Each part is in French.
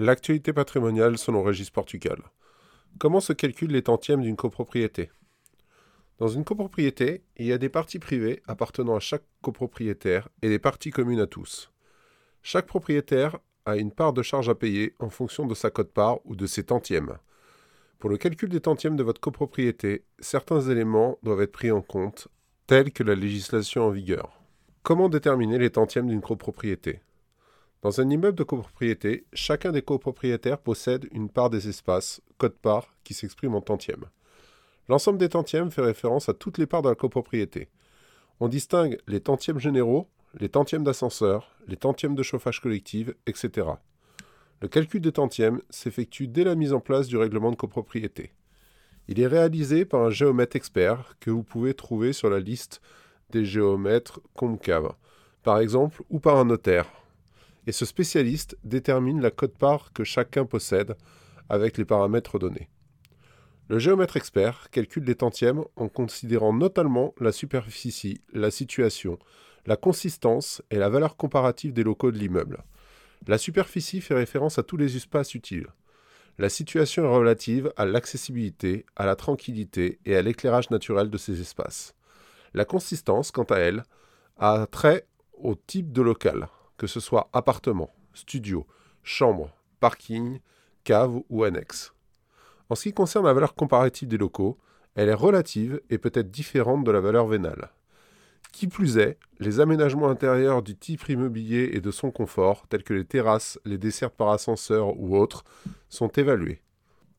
L'actualité patrimoniale selon Régis Portugal. Comment se calculent les tantièmes d'une copropriété? Dans une copropriété, il y a des parties privées appartenant à chaque copropriétaire et des parties communes à tous. Chaque propriétaire a une part de charge à payer en fonction de sa cote-part ou de ses tantièmes. Pour le calcul des tantièmes de votre copropriété, certains éléments doivent être pris en compte, tels que la législation en vigueur. Comment déterminer les tantièmes d'une copropriété? Dans un immeuble de copropriété, chacun des copropriétaires possède une part des espaces, code-part, qui s'exprime en tantièmes. L'ensemble des tantièmes fait référence à toutes les parts de la copropriété. On distingue les tantièmes généraux, les tantièmes d'ascenseur, les tantièmes de chauffage collectif, etc. Le calcul des tantièmes s'effectue dès la mise en place du règlement de copropriété. Il est réalisé par un géomètre expert que vous pouvez trouver sur la liste des géomètres Comcave, par exemple, ou par un notaire, et ce spécialiste détermine la cote-part que chacun possède avec les paramètres donnés. Le géomètre expert calcule les tantièmes en considérant notamment la superficie, la situation, la consistance et la valeur comparative des locaux de l'immeuble. La superficie fait référence à tous les espaces utiles. La situation est relative à l'accessibilité, à la tranquillité et à l'éclairage naturel de ces espaces. La consistance, quant à elle, a trait au type de local, que ce soit appartement, studio, chambre, parking, cave ou annexe. En ce qui concerne la valeur comparative des locaux, elle est relative et peut être différente de la valeur vénale. Qui plus est, les aménagements intérieurs du type immobilier et de son confort, tels que les terrasses, les desserts par ascenseur ou autres, sont évalués.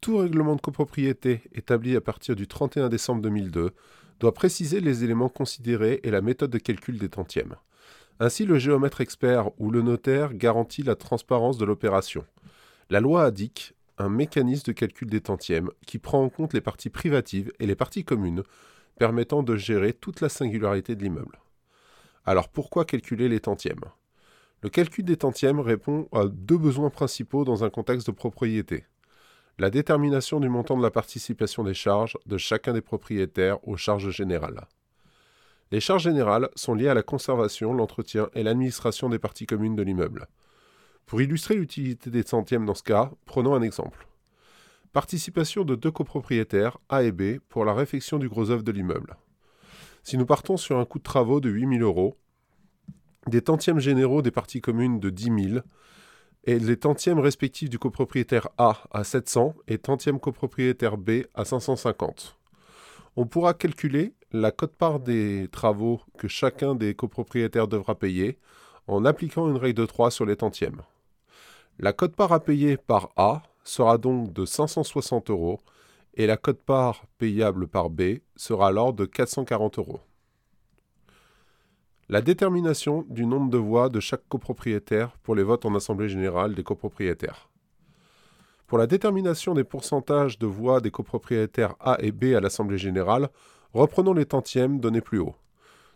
Tout règlement de copropriété établi à partir du 31 décembre 2002 doit préciser les éléments considérés et la méthode de calcul des tantièmes. Ainsi, le géomètre expert ou le notaire garantit la transparence de l'opération. La loi indique un mécanisme de calcul des tantièmes qui prend en compte les parties privatives et les parties communes, permettant de gérer toute la singularité de l'immeuble. Alors pourquoi calculer les tantièmes? Le calcul des tantièmes répond à deux besoins principaux dans un contexte de propriété. La détermination du montant de la participation des charges de chacun des propriétaires aux charges générales. Les charges générales sont liées à la conservation, l'entretien et l'administration des parties communes de l'immeuble. Pour illustrer l'utilité des centièmes dans ce cas, prenons un exemple. Participation de deux copropriétaires, A et B, pour la réfection du gros œuvre de l'immeuble. Si nous partons sur un coût de travaux de 8 000 euros, des tantièmes généraux des parties communes de 10 000 et les tantièmes respectifs du copropriétaire A à 700 et tantième copropriétaire B à 550. On pourra calculer la cote-part des travaux que chacun des copropriétaires devra payer en appliquant une règle de 3 sur les tantièmes. La cote-part à payer par A sera donc de 560 euros et la cote-part payable par B sera alors de 440 euros. La détermination du nombre de voix de chaque copropriétaire pour les votes en Assemblée générale des copropriétaires. Pour la détermination des pourcentages de voix des copropriétaires A et B à l'Assemblée générale, reprenons les tantièmes donnés plus haut.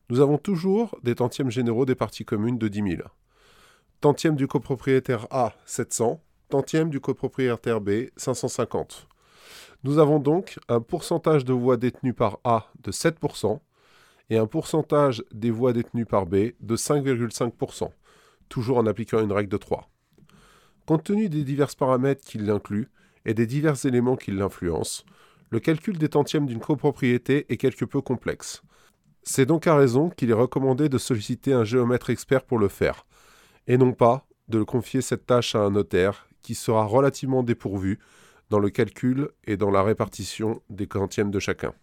Nous avons toujours des tantièmes généraux des parties communes de 10 000. Tantième du copropriétaire A, 700. Tantième du copropriétaire B, 550. Nous avons donc un pourcentage de voix détenues par A de 7% et un pourcentage des voix détenues par B de 5,5%, toujours en appliquant une règle de 3. Compte tenu des divers paramètres qui l'incluent et des divers éléments qui l'influencent, le calcul des tantièmes d'une copropriété est quelque peu complexe. C'est donc à raison qu'il est recommandé de solliciter un géomètre expert pour le faire, et non pas de confier cette tâche à un notaire qui sera relativement dépourvu dans le calcul et dans la répartition des tantièmes de chacun.